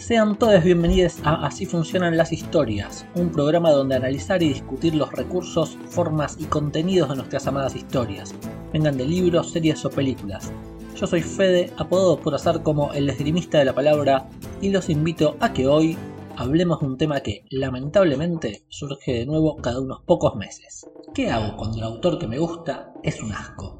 Sean todos bienvenidos a Así funcionan las historias, un programa donde analizar y discutir los recursos, formas y contenidos de nuestras amadas historias, vengan de libros, series o películas. Yo soy Fede, apodado por azar como el esgrimista de la palabra, y los invito a que hoy hablemos de un tema que, lamentablemente, surge de nuevo cada unos pocos meses. ¿Qué hago cuando el autor que me gusta es un asco?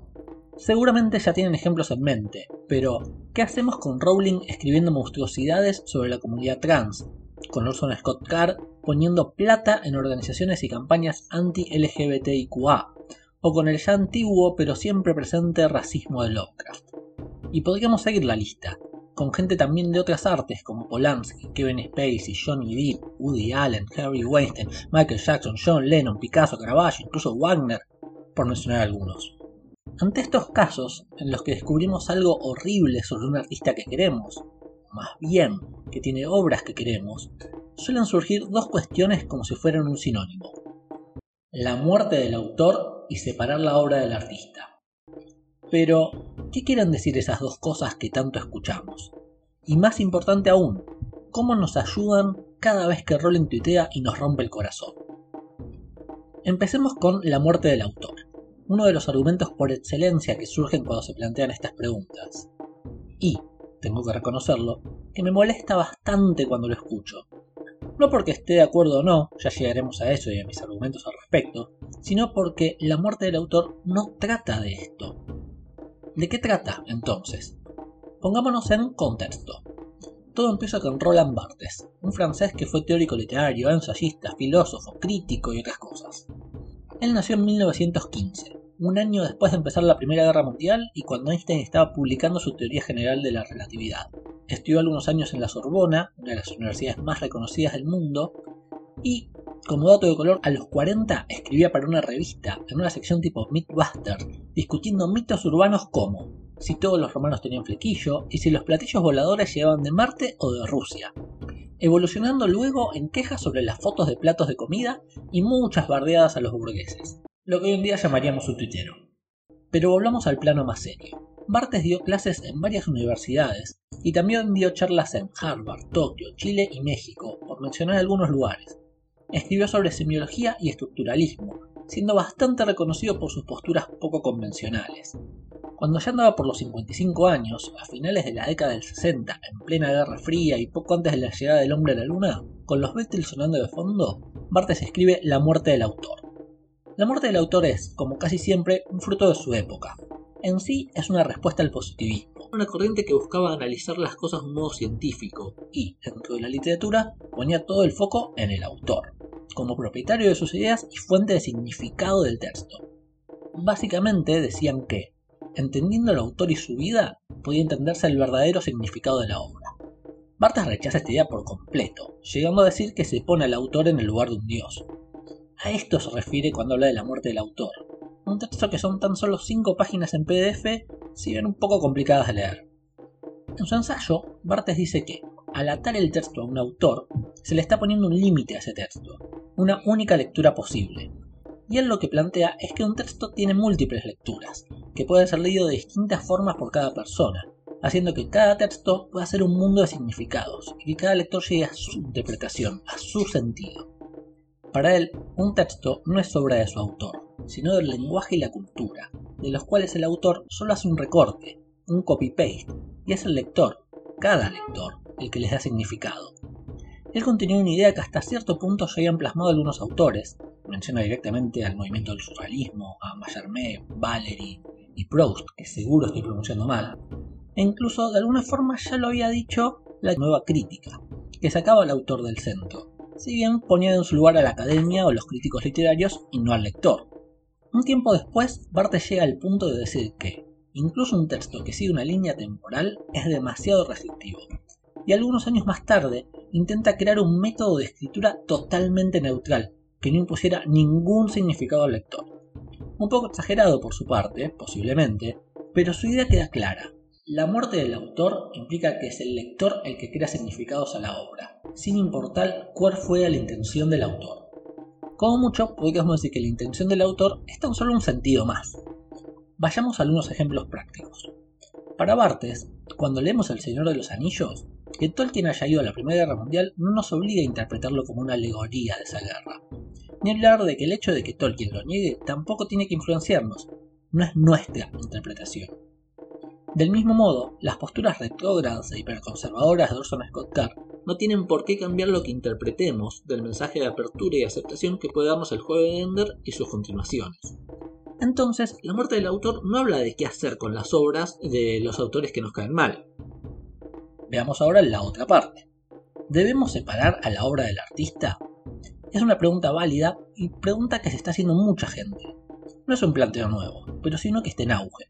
Seguramente ya tienen ejemplos en mente, pero ¿qué hacemos con Rowling escribiendo monstruosidades sobre la comunidad trans? Con Orson Scott Card poniendo plata en organizaciones y campañas anti-LGBTIQA, o con el ya antiguo pero siempre presente racismo de Lovecraft. Y podríamos seguir la lista, con gente también de otras artes como Polanski, Kevin Spacey, Johnny Depp, Woody Allen, Harry Weinstein, Michael Jackson, John Lennon, Picasso, Caravaggio, incluso Wagner, por mencionar algunos. Ante estos casos, en los que descubrimos algo horrible sobre un artista que queremos, más bien que tiene obras que queremos, suelen surgir dos cuestiones como si fueran un sinónimo. La muerte del autor y separar la obra del artista. Pero, ¿qué quieren decir esas dos cosas que tanto escuchamos? Y más importante aún, ¿cómo nos ayudan cada vez que Rowling tuitea y nos rompe el corazón? Empecemos con la muerte del autor uno de los argumentos por excelencia que surgen cuando se plantean estas preguntas. Y, tengo que reconocerlo, que me molesta bastante cuando lo escucho. No porque esté de acuerdo o no, ya llegaremos a eso y a mis argumentos al respecto, sino porque la muerte del autor no trata de esto. ¿De qué trata, entonces? Pongámonos en contexto. Todo empieza con Roland Barthes, un francés que fue teórico literario, ensayista, filósofo, crítico y otras cosas. Él nació en 1915, un año después de empezar la Primera Guerra Mundial y cuando Einstein estaba publicando su teoría general de la relatividad. Estudió algunos años en la Sorbona, una de las universidades más reconocidas del mundo, y, como dato de color, a los 40 escribía para una revista, en una sección tipo Mythbuster, discutiendo mitos urbanos como si todos los romanos tenían flequillo y si los platillos voladores llegaban de Marte o de Rusia, evolucionando luego en quejas sobre las fotos de platos de comida y muchas bardeadas a los burgueses lo que hoy en día llamaríamos un tuitero. Pero volvamos al plano más serio. Bartes dio clases en varias universidades y también dio charlas en Harvard, Tokio, Chile y México, por mencionar algunos lugares. Escribió sobre semiología y estructuralismo, siendo bastante reconocido por sus posturas poco convencionales. Cuando ya andaba por los 55 años, a finales de la década del 60, en plena Guerra Fría y poco antes de la llegada del hombre a la luna, con los Beatles sonando de fondo, Bartes escribe La muerte del autor. La muerte del autor es, como casi siempre, un fruto de su época. En sí es una respuesta al positivismo, una corriente que buscaba analizar las cosas de un modo científico y, dentro de la literatura, ponía todo el foco en el autor, como propietario de sus ideas y fuente de significado del texto. Básicamente decían que, entendiendo al autor y su vida, podía entenderse el verdadero significado de la obra. Bartas rechaza esta idea por completo, llegando a decir que se pone al autor en el lugar de un dios, a esto se refiere cuando habla de la muerte del autor. Un texto que son tan solo 5 páginas en PDF, si bien un poco complicadas de leer. En su ensayo, Bartes dice que, al atar el texto a un autor, se le está poniendo un límite a ese texto, una única lectura posible. Y él lo que plantea es que un texto tiene múltiples lecturas, que pueden ser leído de distintas formas por cada persona, haciendo que cada texto pueda ser un mundo de significados y que cada lector llegue a su interpretación, a su sentido. Para él, un texto no es obra de su autor, sino del lenguaje y la cultura, de los cuales el autor solo hace un recorte, un copy-paste, y es el lector, cada lector, el que les da significado. Él continúa una idea que hasta cierto punto ya habían plasmado algunos autores, menciona directamente al movimiento del surrealismo, a Mallarmé, Valery y Proust, que seguro estoy pronunciando mal, e incluso de alguna forma ya lo había dicho la nueva crítica, que sacaba al autor del centro, si bien ponía en su lugar a la academia o los críticos literarios y no al lector. Un tiempo después, Barthes llega al punto de decir que, incluso un texto que sigue una línea temporal es demasiado restrictivo, y algunos años más tarde intenta crear un método de escritura totalmente neutral, que no impusiera ningún significado al lector. Un poco exagerado por su parte, posiblemente, pero su idea queda clara. La muerte del autor implica que es el lector el que crea significados a la obra, sin importar cuál fue la intención del autor. Como mucho, podríamos decir que la intención del autor es tan solo un sentido más. Vayamos a algunos ejemplos prácticos. Para Bartes, cuando leemos El Señor de los Anillos, que Tolkien haya ido a la Primera Guerra Mundial no nos obliga a interpretarlo como una alegoría de esa guerra. Ni hablar de que el hecho de que Tolkien lo niegue tampoco tiene que influenciarnos, no es nuestra interpretación. Del mismo modo, las posturas retrógradas e hiperconservadoras de Orson Scott Card no tienen por qué cambiar lo que interpretemos del mensaje de apertura y aceptación que puede darnos el juego de Ender y sus continuaciones. Entonces, la muerte del autor no habla de qué hacer con las obras de los autores que nos caen mal. Veamos ahora la otra parte. ¿Debemos separar a la obra del artista? Es una pregunta válida y pregunta que se está haciendo mucha gente. No es un planteo nuevo, pero sino que está en auge.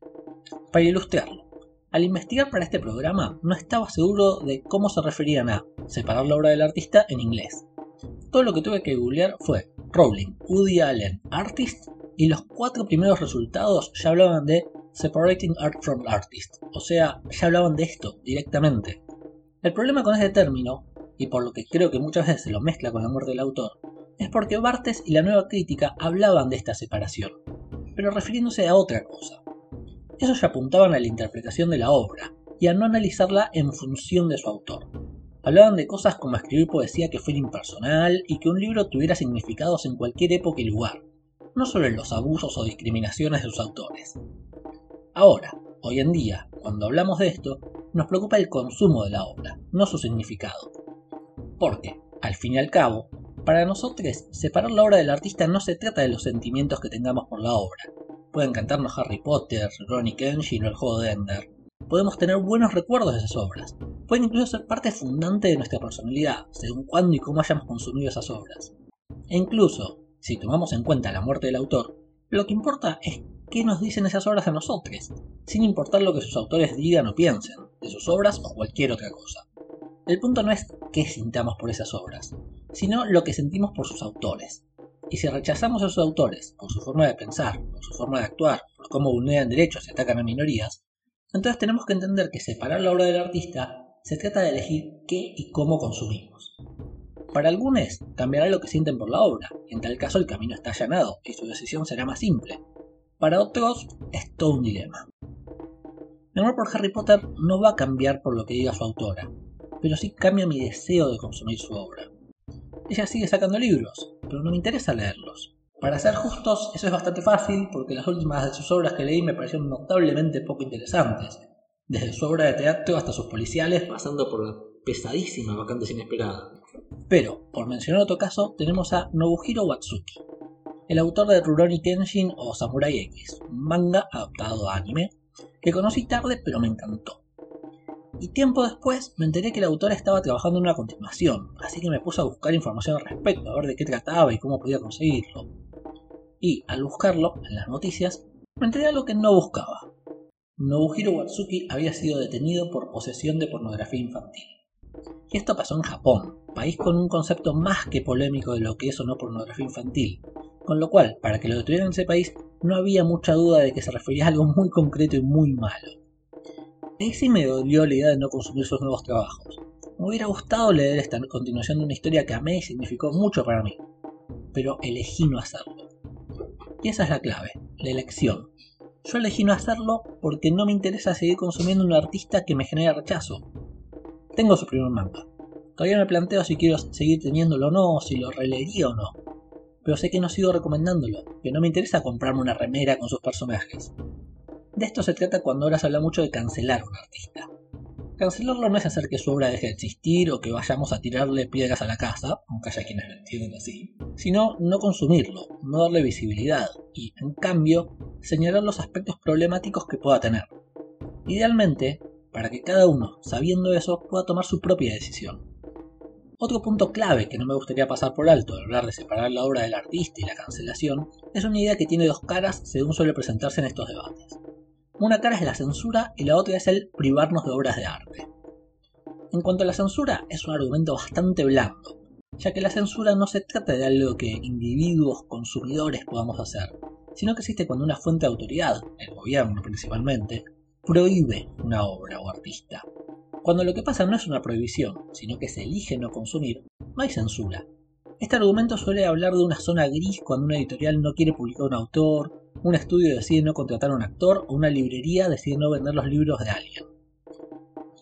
Para ilustrarlo, al investigar para este programa no estaba seguro de cómo se referían a separar la obra del artista en inglés. Todo lo que tuve que googlear fue Rowling, Woody Allen, Artist y los cuatro primeros resultados ya hablaban de Separating Art from Artist, o sea, ya hablaban de esto directamente. El problema con este término, y por lo que creo que muchas veces se lo mezcla con la muerte del autor, es porque Bartes y la nueva crítica hablaban de esta separación, pero refiriéndose a otra cosa. Ya apuntaban a la interpretación de la obra y a no analizarla en función de su autor. Hablaban de cosas como escribir poesía que fuera impersonal y que un libro tuviera significados en cualquier época y lugar, no sobre los abusos o discriminaciones de sus autores. Ahora, hoy en día, cuando hablamos de esto, nos preocupa el consumo de la obra, no su significado. Porque, al fin y al cabo, para nosotros, separar la obra del artista no se trata de los sentimientos que tengamos por la obra, Pueden cantarnos Harry Potter, Ronnie Kenshin o el juego de Ender. Podemos tener buenos recuerdos de esas obras. Pueden incluso ser parte fundante de nuestra personalidad, según cuándo y cómo hayamos consumido esas obras. E incluso, si tomamos en cuenta la muerte del autor, lo que importa es qué nos dicen esas obras a nosotros, sin importar lo que sus autores digan o piensen, de sus obras o cualquier otra cosa. El punto no es qué sintamos por esas obras, sino lo que sentimos por sus autores, y si rechazamos a sus autores por su forma de pensar, por su forma de actuar, por cómo vulneran derechos y atacan a minorías, entonces tenemos que entender que separar la obra del artista se trata de elegir qué y cómo consumimos. Para algunos cambiará lo que sienten por la obra, y en tal caso el camino está allanado y su decisión será más simple. Para otros es todo un dilema. Mi amor por Harry Potter no va a cambiar por lo que diga su autora, pero sí cambia mi deseo de consumir su obra. Ella sigue sacando libros, pero no me interesa leerlos. Para ser justos, eso es bastante fácil porque las últimas de sus obras que leí me parecieron notablemente poco interesantes, desde su obra de teatro hasta sus policiales, pasando por la pesadísima Vacantes Inesperada. Pero, por mencionar otro caso, tenemos a Nobuhiro Watsuki, el autor de Rurouni Kenshin o Samurai X, un manga adaptado a anime, que conocí tarde pero me encantó. Y tiempo después me enteré que la autora estaba trabajando en una continuación, así que me puse a buscar información al respecto, a ver de qué trataba y cómo podía conseguirlo. Y al buscarlo en las noticias, me enteré de algo que no buscaba. Nobuhiro Watsuki había sido detenido por posesión de pornografía infantil. Y esto pasó en Japón, país con un concepto más que polémico de lo que es o no pornografía infantil, con lo cual, para que lo detuvieran en ese país, no había mucha duda de que se refería a algo muy concreto y muy malo. Ahí sí me dolió la idea de no consumir sus nuevos trabajos. Me hubiera gustado leer esta continuación de una historia que amé y significó mucho para mí, pero elegí no hacerlo. Y esa es la clave, la elección. Yo elegí no hacerlo porque no me interesa seguir consumiendo un artista que me genera rechazo. Tengo su primer manga. Todavía me planteo si quiero seguir teniéndolo o no, si lo releería o no. Pero sé que no sigo recomendándolo, que no me interesa comprarme una remera con sus personajes. De esto se trata cuando ahora se habla mucho de cancelar a un artista. Cancelarlo no es hacer que su obra deje de existir o que vayamos a tirarle piedras a la casa, aunque haya quienes lo entienden así, sino no consumirlo, no darle visibilidad y, en cambio, señalar los aspectos problemáticos que pueda tener. Idealmente, para que cada uno, sabiendo eso, pueda tomar su propia decisión. Otro punto clave que no me gustaría pasar por alto al hablar de separar la obra del artista y la cancelación es una idea que tiene dos caras según suele presentarse en estos debates. Una cara es la censura y la otra es el privarnos de obras de arte. En cuanto a la censura, es un argumento bastante blando, ya que la censura no se trata de algo que individuos consumidores podamos hacer, sino que existe cuando una fuente de autoridad, el gobierno principalmente, prohíbe una obra o artista. Cuando lo que pasa no es una prohibición, sino que se elige no consumir, no hay censura. Este argumento suele hablar de una zona gris cuando una editorial no quiere publicar un autor, un estudio decide no contratar a un actor o una librería decide no vender los libros de alguien.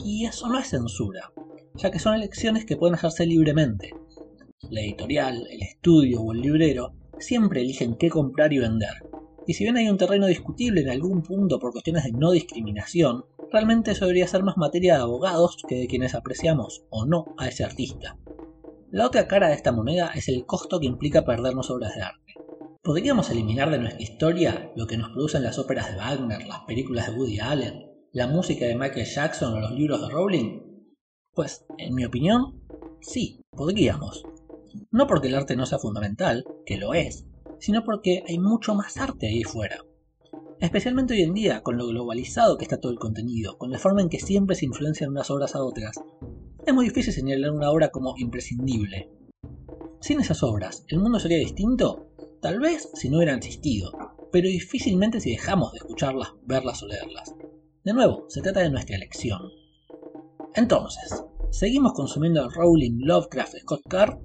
Y eso no es censura. ya que son elecciones que pueden hacerse libremente. La editorial, el estudio o el librero siempre eligen qué comprar y vender, y si bien hay un terreno discutible en algún punto por cuestiones de no discriminación, realmente eso debería ser más materia de abogados que de quienes apreciamos o no a ese artista. La otra cara de esta moneda es el costo que implica perdernos obras de arte. ¿Podríamos eliminar de nuestra historia lo que nos producen las óperas de Wagner, las películas de Woody Allen, la música de Michael Jackson o los libros de Rowling? Pues, en mi opinión, sí, podríamos. No porque el arte no sea fundamental, que lo es, sino porque hay mucho más arte ahí fuera. Especialmente hoy en día, con lo globalizado que está todo el contenido, con la forma en que siempre se influencian unas obras a otras, es muy difícil señalar una obra como imprescindible. Sin esas obras, ¿el mundo sería distinto? Tal vez si no hubieran existido, pero difícilmente si dejamos de escucharlas, verlas o leerlas. De nuevo, se trata de nuestra elección. Entonces, ¿seguimos consumiendo Rowling, Lovecraft, Scott Carr?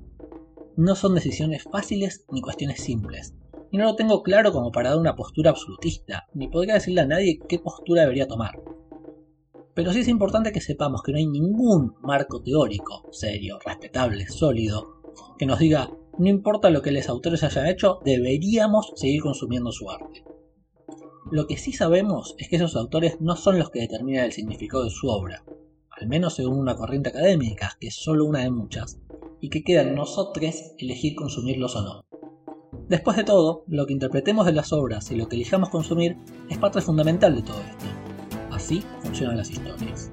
No son decisiones fáciles ni cuestiones simples, y no lo tengo claro como para dar una postura absolutista, ni podría decirle a nadie qué postura debería tomar. Pero sí es importante que sepamos que no hay ningún marco teórico, serio, respetable, sólido, que nos diga no importa lo que los autores hayan hecho, deberíamos seguir consumiendo su arte. Lo que sí sabemos es que esos autores no son los que determinan el significado de su obra, al menos según una corriente académica, que es solo una de muchas, y que queda en nosotros elegir consumirlos o no. Después de todo, lo que interpretemos de las obras y lo que elijamos consumir es parte fundamental de todo esto. Así funcionan las historias.